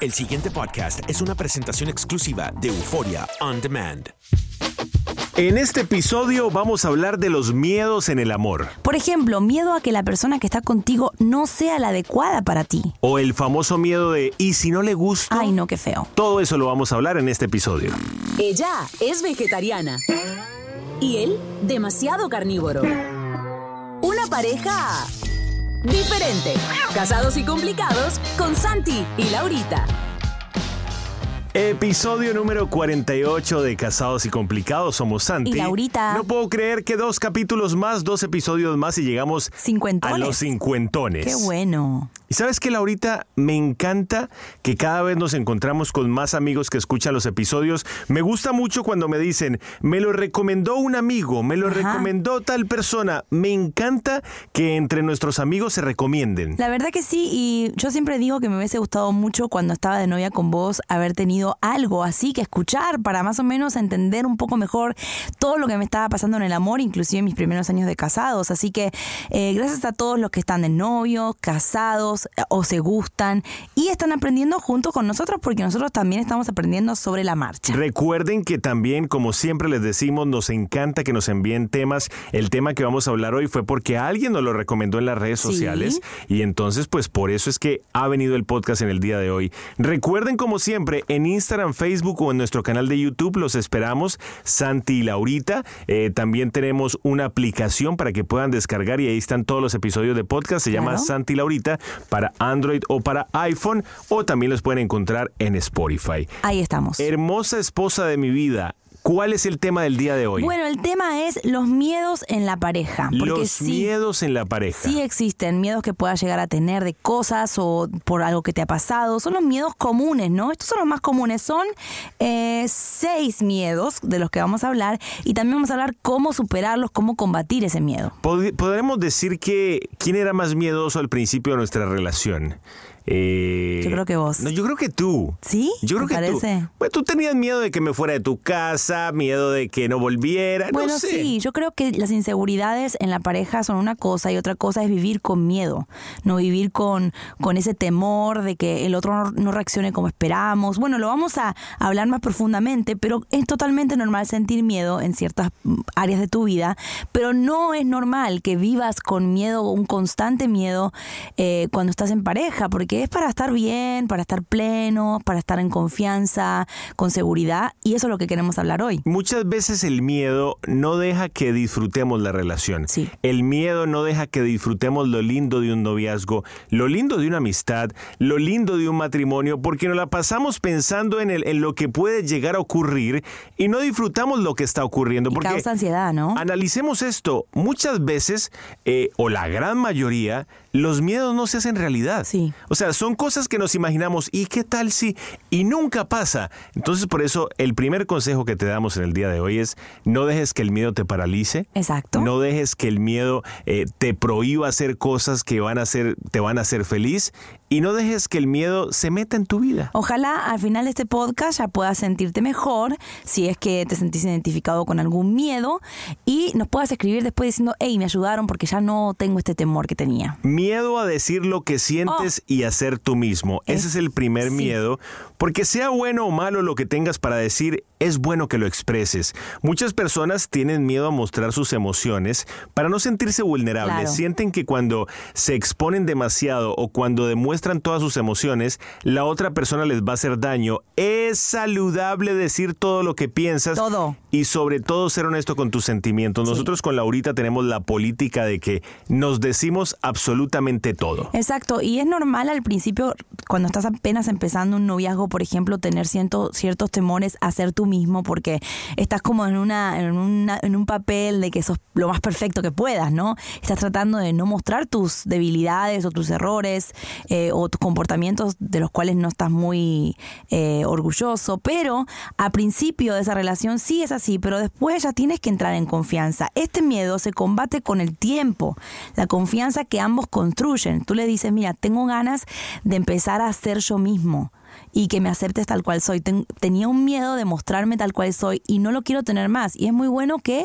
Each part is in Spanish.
El siguiente podcast es una presentación exclusiva de Euforia On Demand. En este episodio vamos a hablar de los miedos en el amor. Por ejemplo, miedo a que la persona que está contigo no sea la adecuada para ti. O el famoso miedo de ¿y si no le gusta? Ay, no, qué feo. Todo eso lo vamos a hablar en este episodio. Ella es vegetariana. Y él, demasiado carnívoro. Una pareja diferente. Casados y complicados con Santi y Laurita. Episodio número 48 de Casados y Complicados. Somos Santi. Y Laurita. No puedo creer que dos capítulos más, dos episodios más y llegamos a los cincuentones. Qué bueno. Y sabes que Laurita, me encanta que cada vez nos encontramos con más amigos que escuchan los episodios. Me gusta mucho cuando me dicen, me lo recomendó un amigo, me lo Ajá. recomendó tal persona. Me encanta que entre nuestros amigos se recomienden. La verdad que sí, y yo siempre digo que me hubiese gustado mucho cuando estaba de novia con vos haber tenido algo así que escuchar para más o menos entender un poco mejor todo lo que me estaba pasando en el amor, inclusive en mis primeros años de casados. Así que eh, gracias a todos los que están de novio, casados eh, o se gustan y están aprendiendo junto con nosotros porque nosotros también estamos aprendiendo sobre la marcha. Recuerden que también, como siempre les decimos, nos encanta que nos envíen temas. El tema que vamos a hablar hoy fue porque alguien nos lo recomendó en las redes Sí. sociales y entonces pues por eso es que ha venido el podcast en el día de hoy. Recuerden como siempre en Instagram, Facebook o en nuestro canal de YouTube los esperamos, Santi y Laurita. Eh, también tenemos una aplicación para que puedan descargar y ahí están todos los episodios de podcast. Se llama Claro. Santi y Laurita para Android o para iPhone o también los pueden encontrar en Spotify. Ahí estamos. Hermosa esposa de mi vida, ¿cuál es el tema del día de hoy? Bueno, el tema es los miedos en la pareja. Porque Los sí, miedos en la pareja. Sí existen miedos que puedas llegar a tener de cosas o por algo que te ha pasado. Son los miedos comunes, ¿no? Estos son los más comunes. Son eh, seis miedos de los que vamos a hablar y también vamos a hablar cómo superarlos, cómo combatir ese miedo. Pod- Podremos decir que quién era más miedoso al principio de nuestra relación. Eh, Yo creo que vos. No, yo creo que tú. ¿Sí? Yo creo ¿Te que parece? tú. Pues tú tenías miedo de que me fuera de tu casa, miedo de que no volviera. Bueno, no sé. sí, yo creo que las inseguridades en la pareja son una cosa y otra cosa es vivir con miedo, no vivir con, con ese temor de que el otro no, no reaccione como esperamos. Bueno, lo vamos a hablar más profundamente, pero es totalmente normal sentir miedo en ciertas mm, áreas de tu vida, pero no es normal que vivas con miedo, un constante miedo eh, cuando estás en pareja, porque que es para estar bien, para estar pleno, para estar en confianza, con seguridad, y eso es lo que queremos hablar hoy. Muchas veces el miedo no deja que disfrutemos la relación. Sí. El miedo no deja que disfrutemos lo lindo de un noviazgo, lo lindo de una amistad, lo lindo de un matrimonio, porque nos la pasamos pensando en, el, en lo que puede llegar a ocurrir y no disfrutamos lo que está ocurriendo. Y porque causa ansiedad, ¿no? Analicemos esto. Muchas veces, eh, o la gran mayoría, los miedos no se hacen realidad. Sí. O sea, son cosas que nos imaginamos. ¿Y qué tal si? Y nunca pasa. Entonces, por eso, el primer consejo que te damos en el día de hoy es no dejes que el miedo te paralice. Exacto. No dejes que el miedo eh, te prohíba hacer cosas que van a hacer, te van a hacer feliz. Y no dejes que el miedo se meta en tu vida. Ojalá al final de este podcast ya puedas sentirte mejor, si es que te sentís identificado con algún miedo, y nos puedas escribir después diciendo, hey, me ayudaron porque ya no tengo este temor que tenía. Miedo a decir lo que sientes y a ser tú mismo. Ese Es- es el primer sí. miedo. Porque sea bueno o malo lo que tengas para decir, es bueno que lo expreses. Muchas personas tienen miedo a mostrar sus emociones para no sentirse vulnerables. Claro. Sienten que cuando se exponen demasiado o cuando demuestran todas sus emociones, la otra persona les va a hacer daño. Es saludable decir todo lo que piensas. Todo. Y sobre todo ser honesto con tus sentimientos. Nosotros con Laurita tenemos la política de que nos decimos absolutamente todo. Exacto, y es normal al principio, cuando estás apenas empezando un noviazgo, por ejemplo, tener ciertos temores a ser mismo, porque estás como en, una, en, una- en un papel de que sos lo más perfecto que puedas, ¿no? Estás tratando de no mostrar tus debilidades o tus errores eh, o tus comportamientos de los cuales no estás muy eh, orgulloso, pero a principio de esa relación sí es así, pero después ya tienes que entrar en confianza. Este miedo se combate con el tiempo, la confianza que ambos construyen. Tú le dices, mira, tengo ganas de empezar a ser yo mismo y que me aceptes tal cual soy. Ten- tenía un miedo de mostrarme tal cual soy y no lo quiero tener más. Y es muy bueno que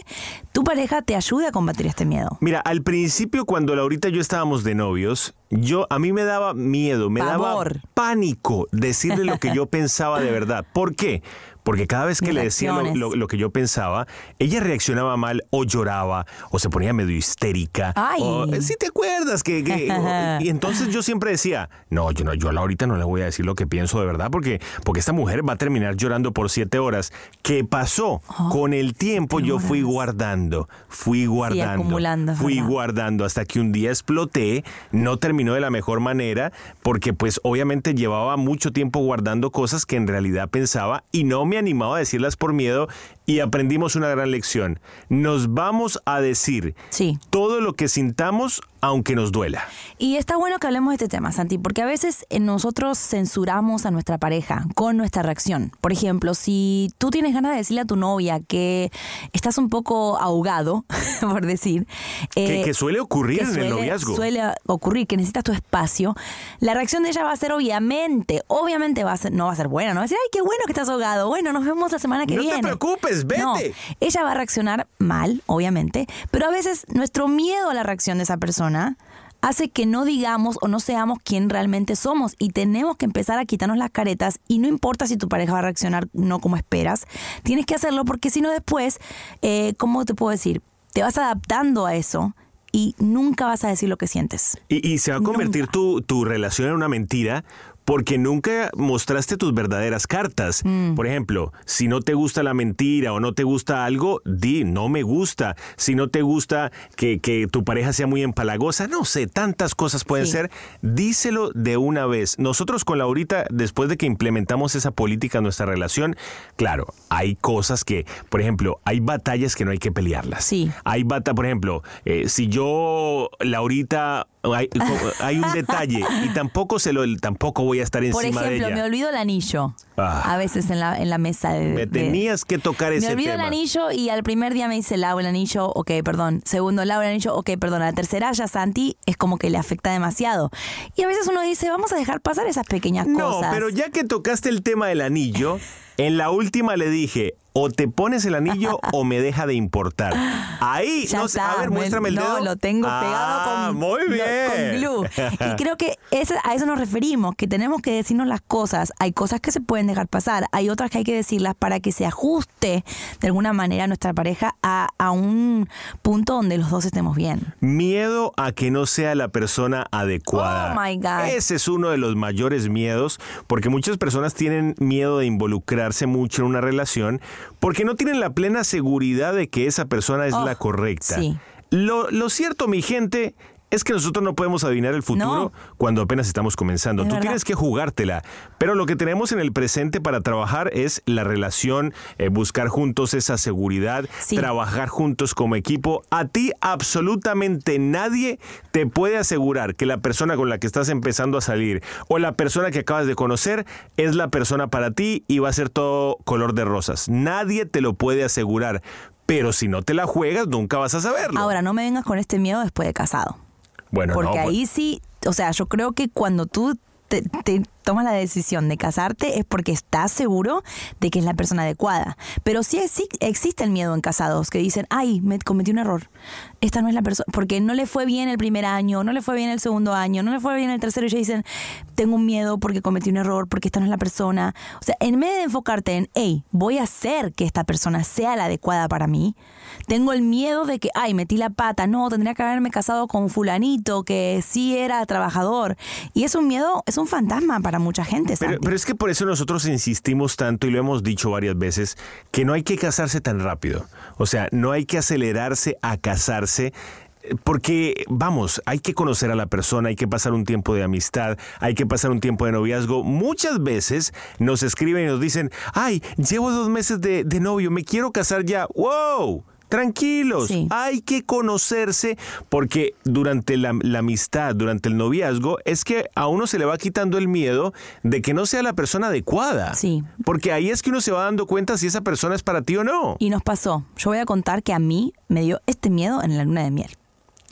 tu pareja te ayude a combatir este miedo. Mira, al principio cuando Laurita y yo estábamos de novios, yo a mí me daba miedo, me Pavor. daba pánico decirle lo que yo pensaba de verdad. ¿Por qué? Porque cada vez que Mis le decía lo, reacciones. lo- lo que yo pensaba, ella reaccionaba mal o lloraba o se ponía medio histérica. Ay. O, si te acuerdas que... que- o- y entonces yo siempre decía, no, yo no, yo a Laurita no le voy a decir lo que pienso de verdad porque, porque esta mujer va a terminar llorando por siete horas. ¿Qué pasó? Con el tiempo yo fui guardando, fui guardando, acumulando, es fui verdad. guardando hasta que un día exploté, no terminó de la mejor manera porque pues obviamente llevaba mucho tiempo guardando cosas que en realidad pensaba y no me animaba a decirlas por miedo y aprendimos una gran lección. Nos vamos a decir Sí. todo lo que sintamos aunque nos duela. Y está bueno que hablemos de este tema, Santi, porque a veces eh, nosotros censuramos a nuestra pareja con nuestra reacción. Por ejemplo, si tú tienes ganas de decirle a tu novia que estás un poco ahogado, por decir. Que, eh, que suele ocurrir que en el noviazgo. suele ocurrir, que necesitas tu espacio, la reacción de ella va a ser obviamente, obviamente va a ser, no va a ser buena, no va a decir, ay, qué bueno que estás ahogado, bueno, nos vemos la semana que No te viene. Vete. No, ella va a reaccionar mal, obviamente, pero a veces nuestro miedo a la reacción de esa persona hace que no digamos o no seamos quien realmente somos y tenemos que empezar a quitarnos las caretas y no importa si tu pareja va a reaccionar no como esperas, tienes que hacerlo porque si no después, eh, ¿cómo te puedo decir? Te vas adaptando a eso y nunca vas a decir lo que sientes. Y, y se va a convertir tu, tu relación en una mentira porque nunca mostraste tus verdaderas cartas. Mm. Por ejemplo, si no te gusta la mentira o no te gusta algo, di, no me gusta. Si no te gusta que, que tu pareja sea muy empalagosa, no sé, tantas cosas pueden Sí. ser. Díselo de una vez. Nosotros con Laurita, después de que implementamos esa política en nuestra relación, claro, hay cosas que, por ejemplo, hay batallas que no hay que pelearlas. Sí. Hay bata, por ejemplo, eh, si yo, Laurita, hay, hay un detalle y tampoco se lo, tampoco voy a estar Por encima ejemplo, de me ella. olvido el anillo. Ah. A veces en la, en la mesa de... Me de- tenías que tocar Me ese olvido tema. el anillo y al primer día me dice Lau el anillo, ok, perdón. Segundo, Lau el anillo, ok, perdón. A la tercera ya Santi es como que le afecta demasiado. Y a veces uno dice, vamos a dejar pasar esas pequeñas No, cosas. pero ya que tocaste el tema del anillo, en la última le dije, o te pones el anillo o me deja de importar. Ahí, Ya no sé, está, a ver, me- muéstrame el dedo. Lo tengo pegado Ah, con, muy lo- bien. con glue. Y creo que ese- a eso nos referimos, que tenemos que decirnos las cosas. Hay cosas que se pueden dejar pasar, hay otras que hay que decirlas para que se ajuste de alguna manera nuestra pareja a, a un punto donde los dos estemos bien. Miedo a que no sea la persona adecuada. Oh, my God. Ese es uno de los mayores miedos, porque muchas personas tienen miedo de involucrarse mucho en una relación porque no tienen la plena seguridad de que esa persona es Oh, la correcta. sí. Lo, lo cierto, mi gente, es que nosotros no podemos adivinar el futuro No. cuando apenas estamos comenzando. Es Tú verdad. tienes que jugártela. Pero lo que tenemos en el presente para trabajar es la relación, eh, buscar juntos esa seguridad, Sí. trabajar juntos como equipo. A ti absolutamente nadie te puede asegurar que la persona con la que estás empezando a salir o la persona que acabas de conocer es la persona para ti y va a ser todo color de rosas. Nadie te lo puede asegurar. Pero si no te la juegas, nunca vas a saberlo. Ahora, no me vengas con este miedo después de casado. Bueno, Porque no, pues- ahí sí, o sea, yo creo que cuando tú te, te tomas la decisión de casarte es porque estás seguro de que es la persona adecuada. Pero sí exi- existe el miedo en casados que dicen, ay, me cometí un error. Esta no es la persona, porque no le fue bien el primer año, no le fue bien el segundo año, no le fue bien el tercero y ya dicen, tengo un miedo porque cometí un error, porque esta no es la persona. O sea, en vez de enfocarte en, hey, voy a hacer que esta persona sea la adecuada para mí, tengo el miedo de que, ay, metí la pata, no, tendría que haberme casado con fulanito que sí era trabajador. Y es un miedo, es un fantasma para mucha gente. Pero, pero es que por eso nosotros insistimos tanto y lo hemos dicho varias veces, que no hay que casarse tan rápido. O sea, no hay que acelerarse a casarse. eh, Porque, vamos, hay que conocer a la persona, hay que pasar un tiempo de amistad, hay que pasar un tiempo de noviazgo. Muchas veces nos escriben y nos dicen, ay, llevo dos meses de, de novio, me quiero casar ya. ¡Wow! Tranquilos, Sí. hay que conocerse porque durante la, la amistad, durante el noviazgo, es que a uno se le va quitando el miedo de que no sea la persona adecuada. Sí. Porque ahí es que uno se va dando cuenta si esa persona es para ti o no. Y nos pasó. Yo voy a contar que a mí me dio este miedo en la luna de miel.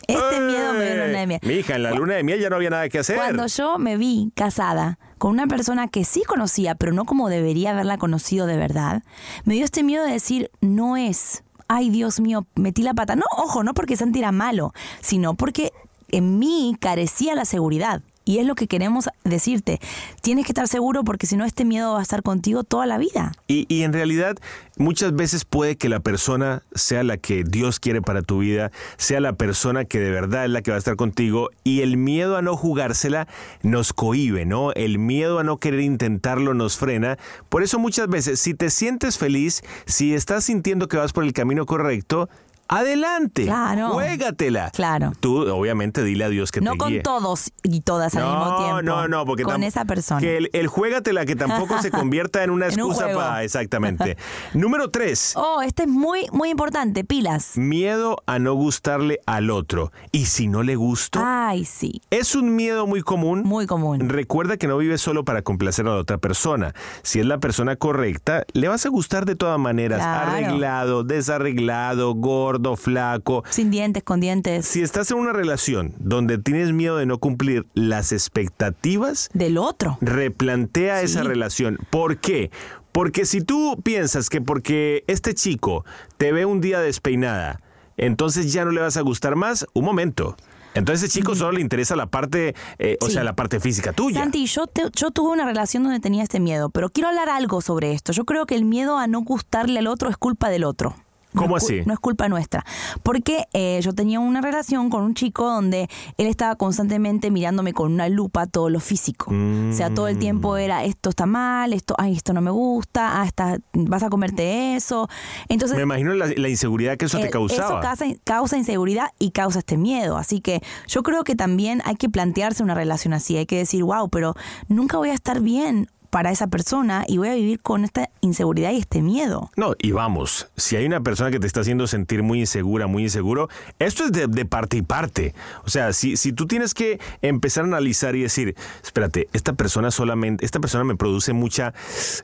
Este miedo me dio en la luna de miel. Mi hija, en la luna de miel ya no había nada que hacer. Cuando yo me vi casada con una persona que sí conocía, pero no como debería haberla conocido de verdad, me dio este miedo de decir, no es, ay Dios mío, metí la pata. No, ojo, no porque Santi era malo, sino porque en mí carecía la seguridad. Y es lo que queremos decirte. Tienes que estar seguro porque si no este miedo va a estar contigo toda la vida. Y, en realidad muchas veces puede que la persona sea la que Dios quiere para tu vida, sea la persona que de verdad es la que va a estar contigo y el miedo a no jugársela nos cohíbe, ¿no? El miedo a no querer intentarlo nos frena. Por eso muchas veces si te sientes feliz, si estás sintiendo que vas por el camino correcto, adelante, Claro. juégatela. Claro. Tú obviamente dile a Dios que no te con guíe. todos y todas al mismo tiempo. No, no, porque con esa persona. Que el, el juégatela que tampoco se convierta en una un excusa para. Exactamente. Número tres. Oh, este es muy, muy importante. Pilas. Miedo a no gustarle al otro. Y si no le gusto, Ay, sí. es un miedo muy común. Muy común. Recuerda que no vives solo para complacer a la otra persona. Si es la persona correcta, le vas a gustar de todas maneras. Claro. Arreglado, desarreglado, gordo, flaco. Sin dientes, con dientes. Si estás en una relación donde tienes miedo de no cumplir las expectativas, Del otro. replantea Sí. esa relación. ¿Por qué? Porque si tú piensas que porque este chico te ve un día despeinada, entonces ya no le vas a gustar más, un momento. Entonces ese chico solo le interesa la parte, eh, o Sí. sea, la parte física tuya. Santi, yo, te- yo tuve una relación donde tenía este miedo, pero quiero hablar algo sobre esto. Yo creo que el miedo a no gustarle al otro es culpa del otro. No ¿Cómo es cu- así? No es culpa nuestra. Porque eh, yo tenía una relación con un chico donde él estaba constantemente mirándome con una lupa todo lo físico. O sea, todo el tiempo era esto está mal, esto, ay, esto no me gusta, ah, está, vas a comerte eso. Entonces, Me imagino la, la inseguridad que eso te eh, causaba. Eso causa, causa inseguridad y causa este miedo. Así que yo creo que también hay que plantearse una relación así. Hay que decir, wow, pero nunca voy a estar bien para esa persona y voy a vivir con esta inseguridad y este miedo. No, y vamos, si hay una persona que te está haciendo sentir muy insegura, muy inseguro, esto es de, de parte y parte. O sea, si, si tú tienes que empezar a analizar y decir, espérate, esta persona solamente, esta persona me produce mucha,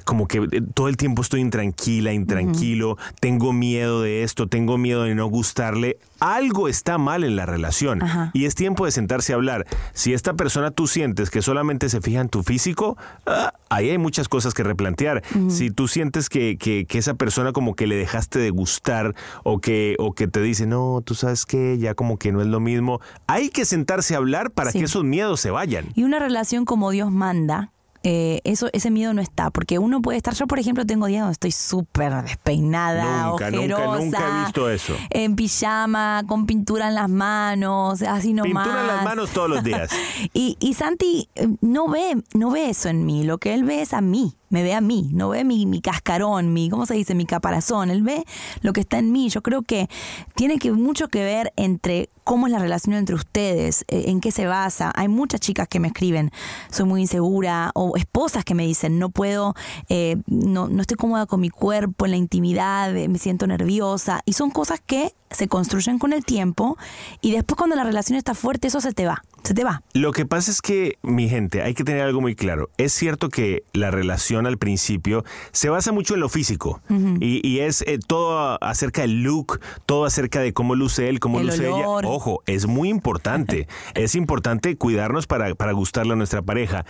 como que eh, todo el tiempo estoy intranquila, intranquilo, tengo miedo de esto, tengo miedo de no gustarle, algo está mal en la relación. Ajá. Y es tiempo de sentarse a hablar. Si esta persona tú sientes que solamente se fija en tu físico, ah, ahí hay muchas cosas que replantear. Si tú sientes que, que, que, esa persona como que le dejaste de gustar o que, o que te dice, no, tú sabes que ya como que no es lo mismo, hay que sentarse a hablar para que esos miedos se vayan. Y una relación como Dios manda, eh, eso, ese miedo no está. Porque uno puede estar, yo por ejemplo tengo días donde estoy súper despeinada, nunca, ojerosa, nunca, he visto eso. En pijama, con pintura en las manos, así nomás. Pintura en las manos todos los días. y, y Santi eh, no ve, no ve eso en mí, lo que él ve es a mí me ve a mí, no ve mi, mi cascarón, mi, ¿cómo se dice? Mi caparazón. Él ve lo que está en mí. Yo creo que tiene que mucho que ver entre cómo es la relación entre ustedes, eh, en qué se basa. Hay muchas chicas que me escriben, soy muy insegura, o esposas que me dicen, no puedo, eh, no, no estoy cómoda con mi cuerpo, en la intimidad, eh, me siento nerviosa. Y son cosas que se construyen con el tiempo y después cuando la relación está fuerte, eso se te va se te va. Lo que pasa es que, mi gente, hay que tener algo muy claro. Es cierto que la relación al principio se basa mucho en lo físico y, es eh, todo acerca del look, todo acerca de cómo luce él, cómo luce ella. Ojo, es muy importante. es importante cuidarnos para, para gustarle a nuestra pareja.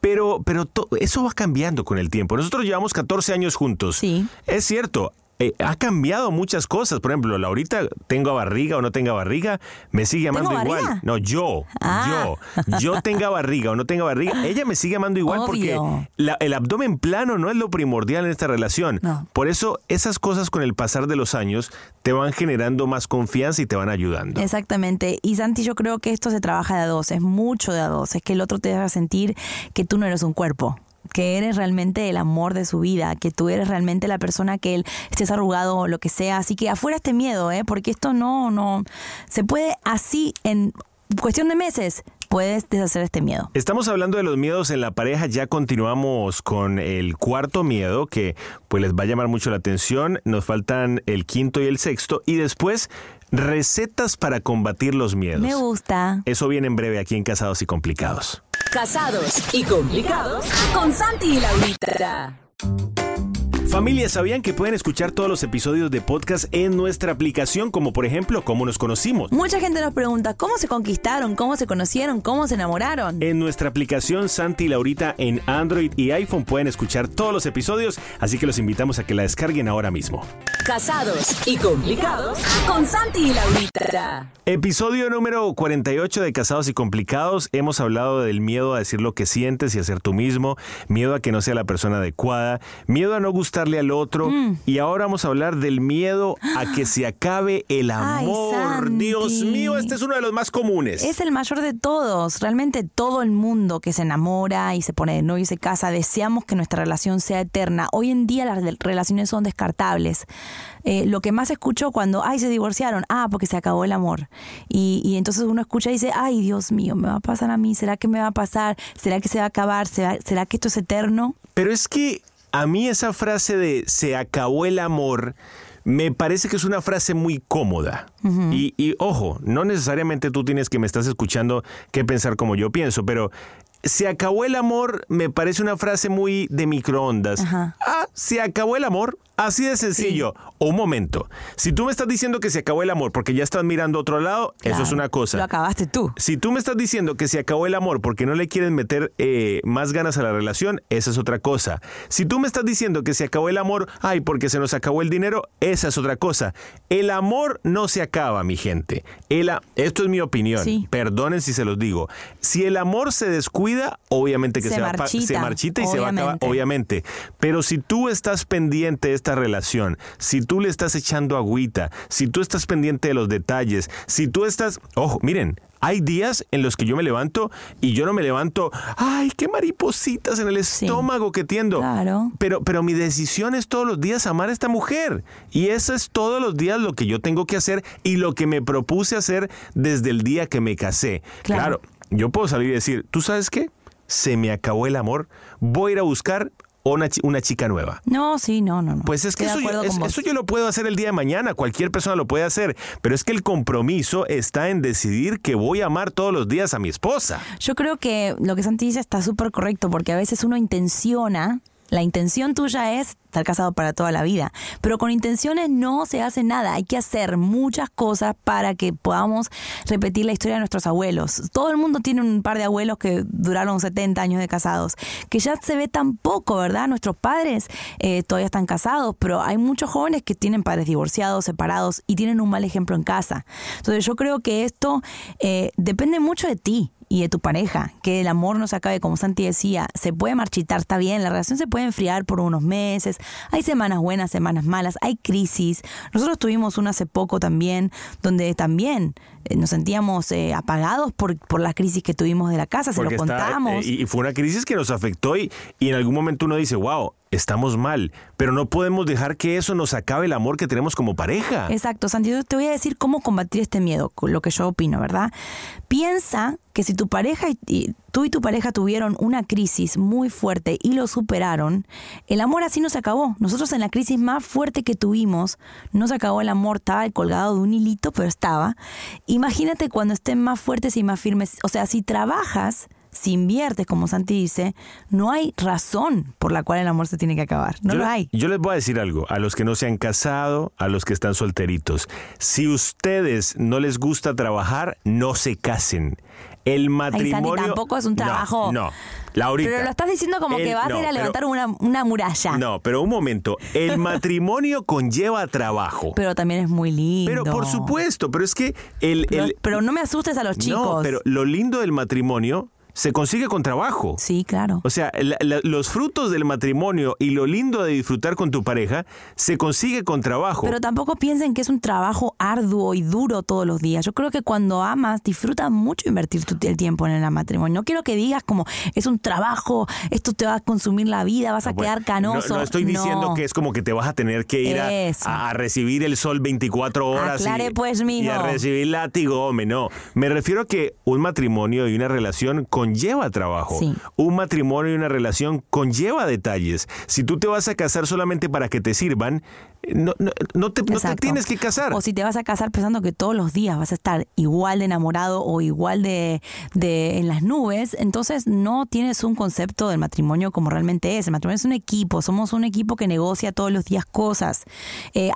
Pero, pero eso va cambiando con el tiempo. Nosotros llevamos 14 años juntos. Sí. Es cierto, eh, ha cambiado muchas cosas. Por ejemplo, Laurita, tenga barriga o no tenga barriga, me sigue amando igual. No, yo, ah. yo, yo tenga barriga o no tenga barriga, ella me sigue amando igual porque el abdomen plano no es lo primordial en esta relación. Por eso esas cosas con el pasar de los años te van generando más confianza y te van ayudando. Exactamente. Y Santi, yo creo que esto se trabaja de a dos, es mucho de a dos, es que el otro te haga sentir que tú no eres un cuerpo que eres realmente el amor de su vida, que tú eres realmente la persona que él estés arrugado o lo que sea. Así que afuera este miedo, ¿eh? porque esto no, no, se puede así en cuestión de meses puedes deshacer este miedo. Estamos hablando de los miedos en la pareja, ya continuamos con el cuarto miedo que pues les va a llamar mucho la atención, nos faltan el quinto y el sexto y después recetas para combatir los miedos. Me gusta. Eso viene en breve aquí en Casados y Complicados. Casados y complicados con Santi y Laurita. Familia, ¿sabían que pueden escuchar todos los episodios de podcast en nuestra aplicación, como por ejemplo, cómo nos conocimos? Mucha gente nos pregunta, ¿cómo se conquistaron? ¿Cómo se conocieron? ¿Cómo se enamoraron? En nuestra aplicación Santi y Laurita en Android y iPhone pueden escuchar todos los episodios, así que los invitamos a que la descarguen ahora mismo. Casados y complicados con Santi y Laurita. Episodio número 48 de Casados y Complicados. Hemos hablado del miedo a decir lo que sientes y a ser tú mismo, miedo a que no sea la persona adecuada, miedo a no gustar al otro. Mm. Y ahora vamos a hablar del miedo a que se acabe el amor. Dios mío, este es uno de los más comunes. Es el mayor de todos. Realmente todo el mundo que se enamora y se pone de novio y se casa, deseamos que nuestra relación sea eterna. Hoy en día las relaciones son descartables. Eh, lo que más escucho cuando, ay, se divorciaron, ah, porque se acabó el amor. Y, y, entonces uno escucha y dice, ay, Dios mío, me va a pasar a mí, ¿será que me va a pasar? ¿Será que se va a acabar? ¿Será que esto es eterno? Pero es que a mí esa frase de se acabó el amor me parece que es una frase muy cómoda. y, y, ojo, no necesariamente tú tienes que me estás escuchando que pensar como yo pienso, pero se acabó el amor me parece una frase muy de microondas. Ah, se acabó el amor. Así de sencillo. Un momento. Si tú me estás diciendo que se acabó el amor porque ya estás mirando a otro lado, eso es una cosa. Lo acabaste tú. Si tú me estás diciendo que se acabó el amor porque no le quieren meter eh, más ganas a la relación, esa es otra cosa. Si tú me estás diciendo que se acabó el amor, ay, porque se nos acabó el dinero, esa es otra cosa. El amor no se acaba, mi gente. El esto es mi opinión. Perdonen si se los digo. Si el amor se descuida, obviamente que se, marchita, se marchita y se va a acabar, obviamente. Pero si tú estás pendiente de esta relación, si tú le estás echando agüita, si tú estás pendiente de los detalles, si tú estás, ojo, miren, hay días en los que yo me levanto y yo no me levanto, ay, qué maripositas en el estómago que tiendo. Claro. Pero, pero mi decisión es todos los días amar a esta mujer. Y eso es todos los días lo que yo tengo que hacer y lo que me propuse hacer desde el día que me casé. claro yo puedo salir y decir, ¿tú sabes qué? Se me acabó el amor, voy a ir a buscar una, chica nueva. No, sí, no, no, no. Pues es que eso yo, eso yo, lo puedo hacer el día de mañana, cualquier persona lo puede hacer, pero es que el compromiso está en decidir que voy a amar todos los días a mi esposa. Yo creo que lo que Santi dice está súper correcto, porque a veces uno intenciona La intención tuya es estar casado para toda la vida. Pero con intenciones no se hace nada. Hay que hacer muchas cosas para que podamos repetir la historia de nuestros abuelos. Todo el mundo tiene un par de abuelos que duraron 70 años de casados, que ya se ve tan poco, ¿verdad? Nuestros padres eh, todavía están casados, pero hay muchos jóvenes que tienen padres divorciados, separados y tienen un mal ejemplo en casa. Entonces yo creo que esto eh, depende mucho de ti y de tu pareja, que el amor no se acabe, como Santi decía, se puede marchitar, está bien, la relación se puede enfriar por unos meses, hay semanas buenas, semanas malas, hay crisis. Nosotros tuvimos una hace poco también, donde también eh, nos sentíamos eh, apagados por, por la crisis que tuvimos de la casa, se lo contamos. Eh, y fue una crisis que nos afectó y, y en algún momento uno dice, wow, estamos mal, pero no podemos dejar que eso nos acabe el amor que tenemos como pareja. Exacto, Santi, te voy a decir cómo combatir este miedo, lo que yo opino, ¿verdad? Piensa que si tu pareja y, tú y tu pareja tuvieron una crisis muy fuerte y lo superaron, el amor así no se acabó. Nosotros en la crisis más fuerte que tuvimos, no se acabó el amor, estaba colgado de un hilito, pero estaba. Imagínate cuando estén más fuertes y más firmes. O sea, si trabajas si inviertes, como Santi dice, no hay razón por la cual el amor se tiene que acabar. No yo, lo hay. Yo les voy a decir algo, a los que no se han casado, a los que están solteritos. Si ustedes no les gusta trabajar, no se casen. El matrimonio. Ay, tampoco es un trabajo. No, no. Laurita, pero lo estás diciendo como que vas a ir a levantar una, una, muralla. No, pero un momento. El matrimonio conlleva trabajo. Pero también es muy lindo. Pero por supuesto, pero es que el. Pero, el, pero no me asustes a los chicos. No, pero lo lindo del matrimonio se consigue con trabajo. Sí, claro. O sea, la, la, los frutos del matrimonio y lo lindo de disfrutar con tu pareja se consigue con trabajo. Pero tampoco piensen que es un trabajo arduo y duro todos los días. Yo creo que cuando amas, disfrutas mucho invertir tu, el tiempo en el matrimonio. No quiero que digas como es un trabajo, esto te va a consumir la vida, vas a bueno, quedar canoso. No, no estoy diciendo No. que es como que te vas a tener que ir a, recibir el sol 24 horas Aclare, y, pues, mijo. y a recibir látigo, hombre, no. Me refiero a que un matrimonio y una relación conlleva trabajo. Sí. Un matrimonio y una relación conlleva detalles. Si tú te vas a casar solamente para que te sirvan, no, no, no te, no te tienes que casar. O si te vas a casar pensando que todos los días vas a estar igual de enamorado o igual de, de en las nubes, entonces no tienes un concepto del matrimonio como realmente es. El matrimonio es un equipo, somos un equipo que negocia todos los días cosas. Eh,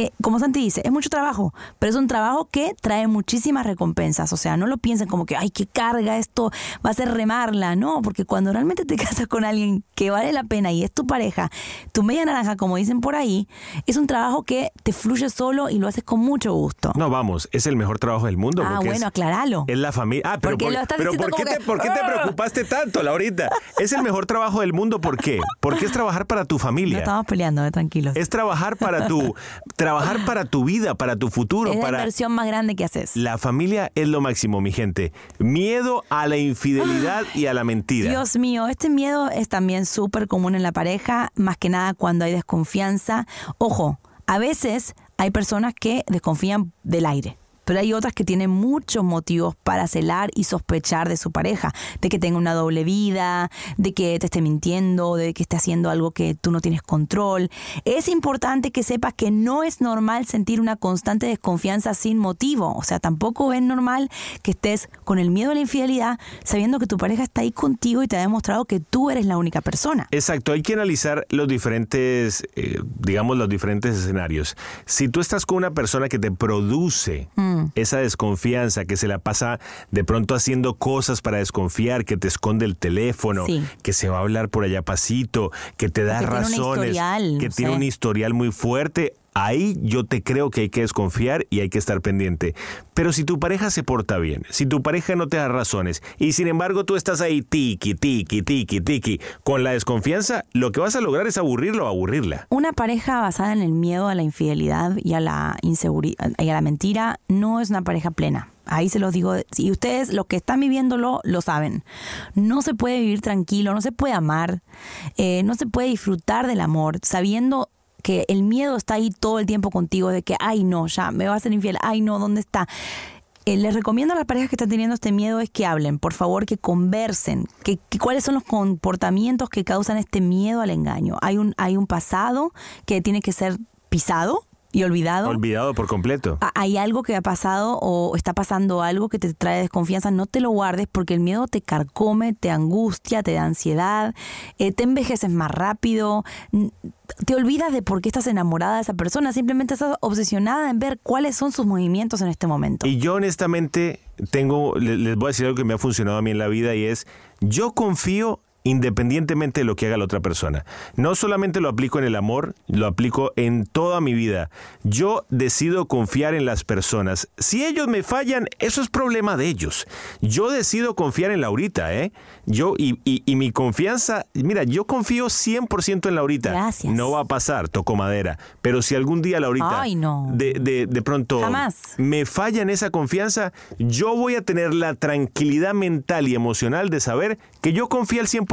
eh, como Santi dice, es mucho trabajo, pero es un trabajo que trae muchísimas recompensas. O sea, no lo piensen como que, ay, qué carga esto, va a ser remarla. No, porque cuando realmente te casas con alguien que vale la pena y es tu pareja, tu media naranja, como dicen por ahí, es un trabajo que te fluye solo y lo haces con mucho gusto. No, vamos, es el mejor trabajo del mundo. Ah, bueno, es, aclaralo. Es la familia. Ah, pero, Porque por, lo estás pero ¿por, qué te, que- ¿por qué te ¡Ah! preocupaste tanto, Laurita? Es el mejor trabajo del mundo. ¿Por qué? Porque es trabajar para tu No familia. estamos peleando, eh, tranquilos. Es trabajar para tu, trabajar para tu vida, para tu futuro, Es la para inversión más grande que haces. la familia es lo máximo, mi gente. Miedo a la infidelidad y a la mentira. Dios mío, este miedo es también súper común en la pareja, más que nada cuando hay desconfianza. Ojo, a veces hay personas que desconfían del aire. Pero hay otras que tienen muchos motivos para celar y sospechar de su pareja, de que tenga una doble vida, de que te esté mintiendo, de que esté haciendo algo que tú no tienes control. Es importante que sepas que no es normal sentir una constante desconfianza sin motivo. O sea, tampoco es normal que estés con el miedo a la infidelidad sabiendo que tu pareja está ahí contigo y te ha demostrado que tú eres la única persona. Exacto, hay que analizar los diferentes, eh, digamos, los diferentes escenarios. Si tú estás con una persona que te produce esa desconfianza, que se la pasa de pronto haciendo cosas para desconfiar, que te esconde el teléfono, Sí. que se va a hablar por allá pasito, que te da que razones, que tiene sé. un historial muy fuerte. Ahí yo te creo que hay que desconfiar y hay que estar pendiente. Pero si tu pareja se porta bien, si tu pareja no te da razones y sin embargo tú estás ahí tiki, tiki, tiki, tiki, con la desconfianza, lo que vas a lograr es aburrirlo o aburrirla. Una pareja basada en el miedo a la infidelidad y a la inseguridad y a la mentira no es una pareja plena. Ahí se los digo, y ustedes los que están viviéndolo lo saben. No se puede vivir tranquilo, no se puede amar, eh, no se puede disfrutar del amor sabiendo que el miedo está ahí todo el tiempo contigo de que, ay no, ya me va a ser infiel, ay no, ¿dónde está? Eh, les recomiendo a las parejas que están teniendo este miedo es que hablen, por favor, que conversen, que, que cuáles son los comportamientos que causan este miedo al engaño. Hay un, hay un pasado que tiene que ser pisado, y olvidado. Olvidado por completo. hay algo que ha pasado o está pasando algo que te trae desconfianza, no te lo guardes porque el miedo te carcome, te angustia, te da ansiedad, eh, te envejeces más rápido, te olvidas de por qué estás enamorada de esa persona, simplemente estás obsesionada en ver cuáles son sus movimientos en este momento. Y yo honestamente tengo, le- les voy a decir algo que me ha funcionado a mí en la vida y es, yo confío independientemente de lo que haga la otra persona. No solamente lo aplico en el amor, lo aplico en toda mi vida. Yo decido confiar en las personas. Si ellos me fallan, eso es problema de ellos. Yo decido confiar en Laurita, ¿eh? Yo y, y- y mi confianza, mira, yo confío 100% en Laurita. Gracias. No va a pasar, toco madera. Pero si algún día Laurita Ay, no. de, de, de pronto Jamás. me falla en esa confianza, yo voy a tener la tranquilidad mental y emocional de saber que yo confío al 100%,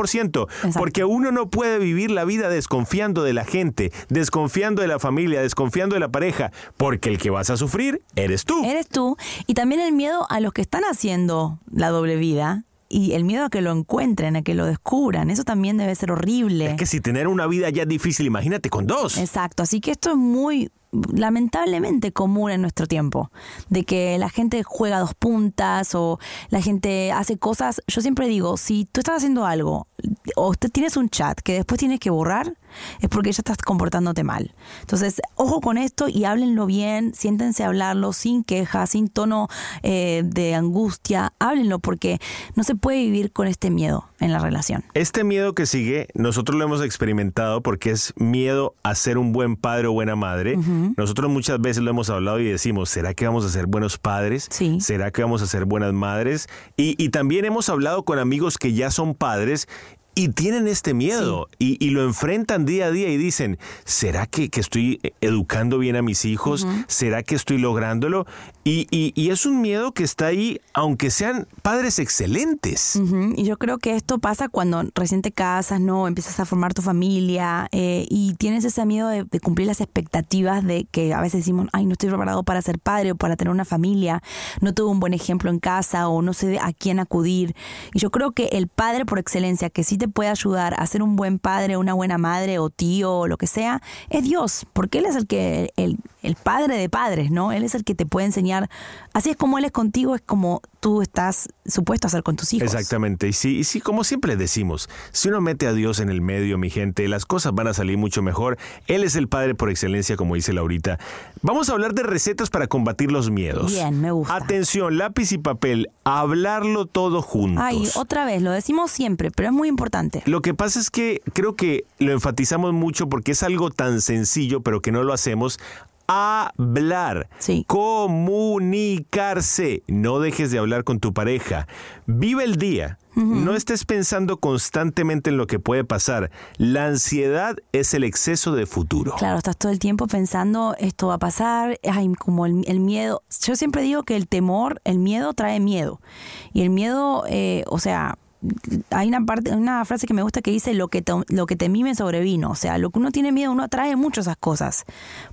porque uno no puede vivir la vida desconfiando de la gente, desconfiando de la familia, desconfiando de la pareja, porque el que vas a sufrir eres tú. Eres tú. Y también el miedo a los que están haciendo la doble vida y el miedo a que lo encuentren, a que lo descubran. Eso también debe ser horrible. Es que si tener una vida ya es difícil, imagínate con dos. Exacto, así que esto es muy lamentablemente común en nuestro tiempo, de que la gente juega dos puntas o la gente hace cosas, yo siempre digo, si tú estás haciendo algo o tienes un chat que después tienes que borrar, es porque ya estás comportándote mal. Entonces, ojo con esto y háblenlo bien, siéntense a hablarlo sin queja, sin tono eh, de angustia, háblenlo porque no se puede vivir con este miedo en la relación. Este miedo que sigue, nosotros lo hemos experimentado porque es miedo a ser un buen padre o buena madre. Nosotros muchas veces lo hemos hablado y decimos, ¿será que vamos a ser buenos padres? Sí. ¿Será que vamos a ser buenas madres? Y, y también hemos hablado con amigos que ya son padres. Y tienen este miedo y, y lo enfrentan día a día y dicen, ¿será que, que estoy educando bien a mis hijos? ¿Será que estoy lográndolo? Y, y- y es un miedo que está ahí, aunque sean padres excelentes. Y yo creo que esto pasa cuando recién te casas, ¿no? Empiezas a formar tu familia eh, y tienes ese miedo de, de cumplir las expectativas de que a veces decimos, ay, no estoy preparado para ser padre o para tener una familia, no tuve un buen ejemplo en casa o no sé a quién acudir. Y yo creo que el padre por excelencia que sí te puede ayudar a ser un buen padre, una buena madre o tío o lo que sea, es Dios, porque Él es el que, el, el padre de padres, ¿no? Él es el que te puede enseñar. Así es como Él es contigo, es como tú estás supuesto a hacer con tus hijos. Exactamente. Y sí, y sí, como siempre decimos, si uno mete a Dios en el medio, mi gente, las cosas van a salir mucho mejor. Él es el Padre por excelencia, como dice Laurita. Vamos a hablar de recetas para combatir los miedos. Bien, me gusta. Atención, lápiz y papel, hablarlo todo juntos. Ay, otra vez, lo decimos siempre, pero es muy importante. Lo que pasa es que creo que lo enfatizamos mucho porque es algo tan sencillo, pero que no lo hacemos. Hablar, comunicarse. No dejes de hablar con tu pareja. Vive el día. No estés pensando constantemente en lo que puede pasar. La ansiedad es el exceso de futuro. Claro, estás todo el tiempo pensando esto va a pasar, ay, como el, el miedo. Yo siempre digo que el temor, el miedo trae miedo. Y el miedo, eh, o sea, hay una parte, una frase que me gusta que dice lo que te, lo que temí me sobrevino. O sea, lo que uno tiene miedo, uno atrae mucho esas cosas.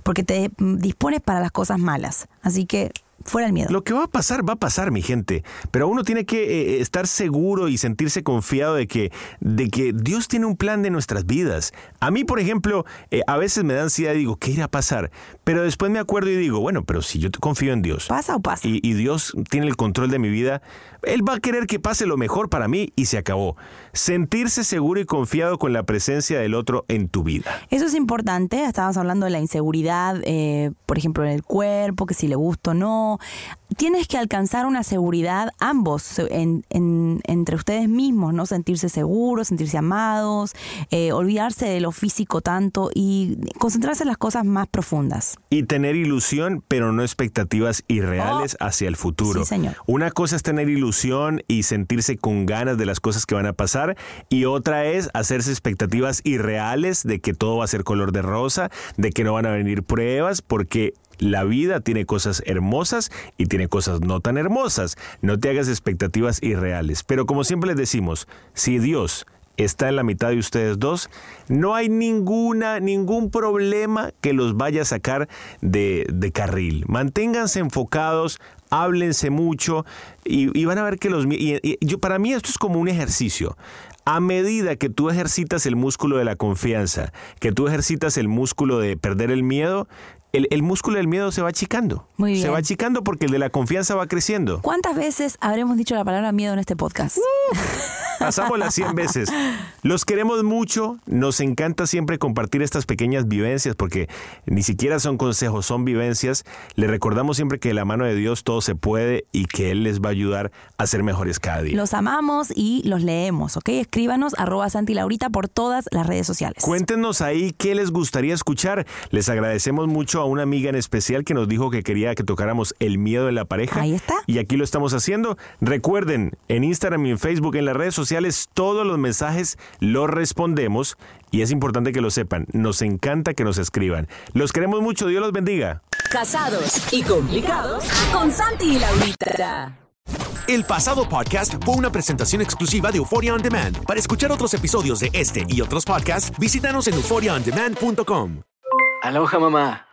Porque te dispones para las cosas malas. Así que fuera el miedo. Lo que va a pasar, va a pasar, mi gente. Pero uno tiene que eh, estar seguro y sentirse confiado de que, de que Dios tiene un plan de nuestras vidas. A mí, por ejemplo, eh, a veces me da ansiedad y digo, ¿qué irá a pasar? Pero después me acuerdo y digo, bueno, pero si yo confío en Dios. ¿Pasa o pasa? Y, y Dios tiene el control de mi vida. Él va a querer que pase lo mejor para mí y se acabó. Sentirse seguro y confiado con la presencia del otro en tu vida. Eso es importante, estábamos hablando de la inseguridad, eh, por ejemplo, en el cuerpo, que si le gusta o no. Tienes que alcanzar una seguridad ambos, en- en- entre ustedes mismos, ¿no? Sentirse seguros, sentirse amados, eh, olvidarse de lo físico tanto y concentrarse en las cosas más profundas. Y tener ilusión, pero no expectativas irreales hacia el futuro. Oh. Sí, señor. Una cosa es tener ilusión y sentirse con ganas de las cosas que van a pasar, y otra es hacerse expectativas irreales de que todo va a ser color de rosa, de que no van a venir pruebas, porque la vida tiene cosas hermosas y tiene cosas no tan hermosas. No te hagas expectativas irreales. Pero como siempre les decimos, si Dios está en la mitad de ustedes dos, no hay ninguna, ningún problema que los vaya a sacar de, de carril. Manténganse enfocados, háblense mucho y, van a ver que los... y yo, para mí esto es como un ejercicio. A medida que tú ejercitas el músculo de la confianza, que tú ejercitas el músculo de perder el miedo, el, el músculo del miedo se va achicando. Muy Se bien. va achicando porque el de la confianza va creciendo. ¿Cuántas veces habremos dicho la palabra miedo en este podcast? Pasamos las 100 veces. Los queremos mucho, nos encanta siempre compartir estas pequeñas vivencias porque ni siquiera son consejos, son vivencias. Le recordamos siempre que de la mano de Dios todo se puede y que Él les va a ayudar a ser mejores cada día. Los amamos y los leemos, ¿ok? Escríbanos arroba Santi Laurita por todas las redes sociales. Cuéntenos ahí qué les gustaría escuchar. Les agradecemos mucho a una amiga en especial que nos dijo que quería que tocáramos el miedo de la pareja. Ahí está. Y aquí lo estamos haciendo. Recuerden, en Instagram y en Facebook, en las redes sociales, todos los mensajes los respondemos. Y es importante que lo sepan. Nos encanta que nos escriban. Los queremos mucho. Dios los bendiga. Casados y complicados con Santi y Laurita. El pasado podcast fue una presentación exclusiva de Euphoria On Demand. Para escuchar otros episodios de este y otros podcasts, visítanos en euphoriaondemand.com. Aloha mamá.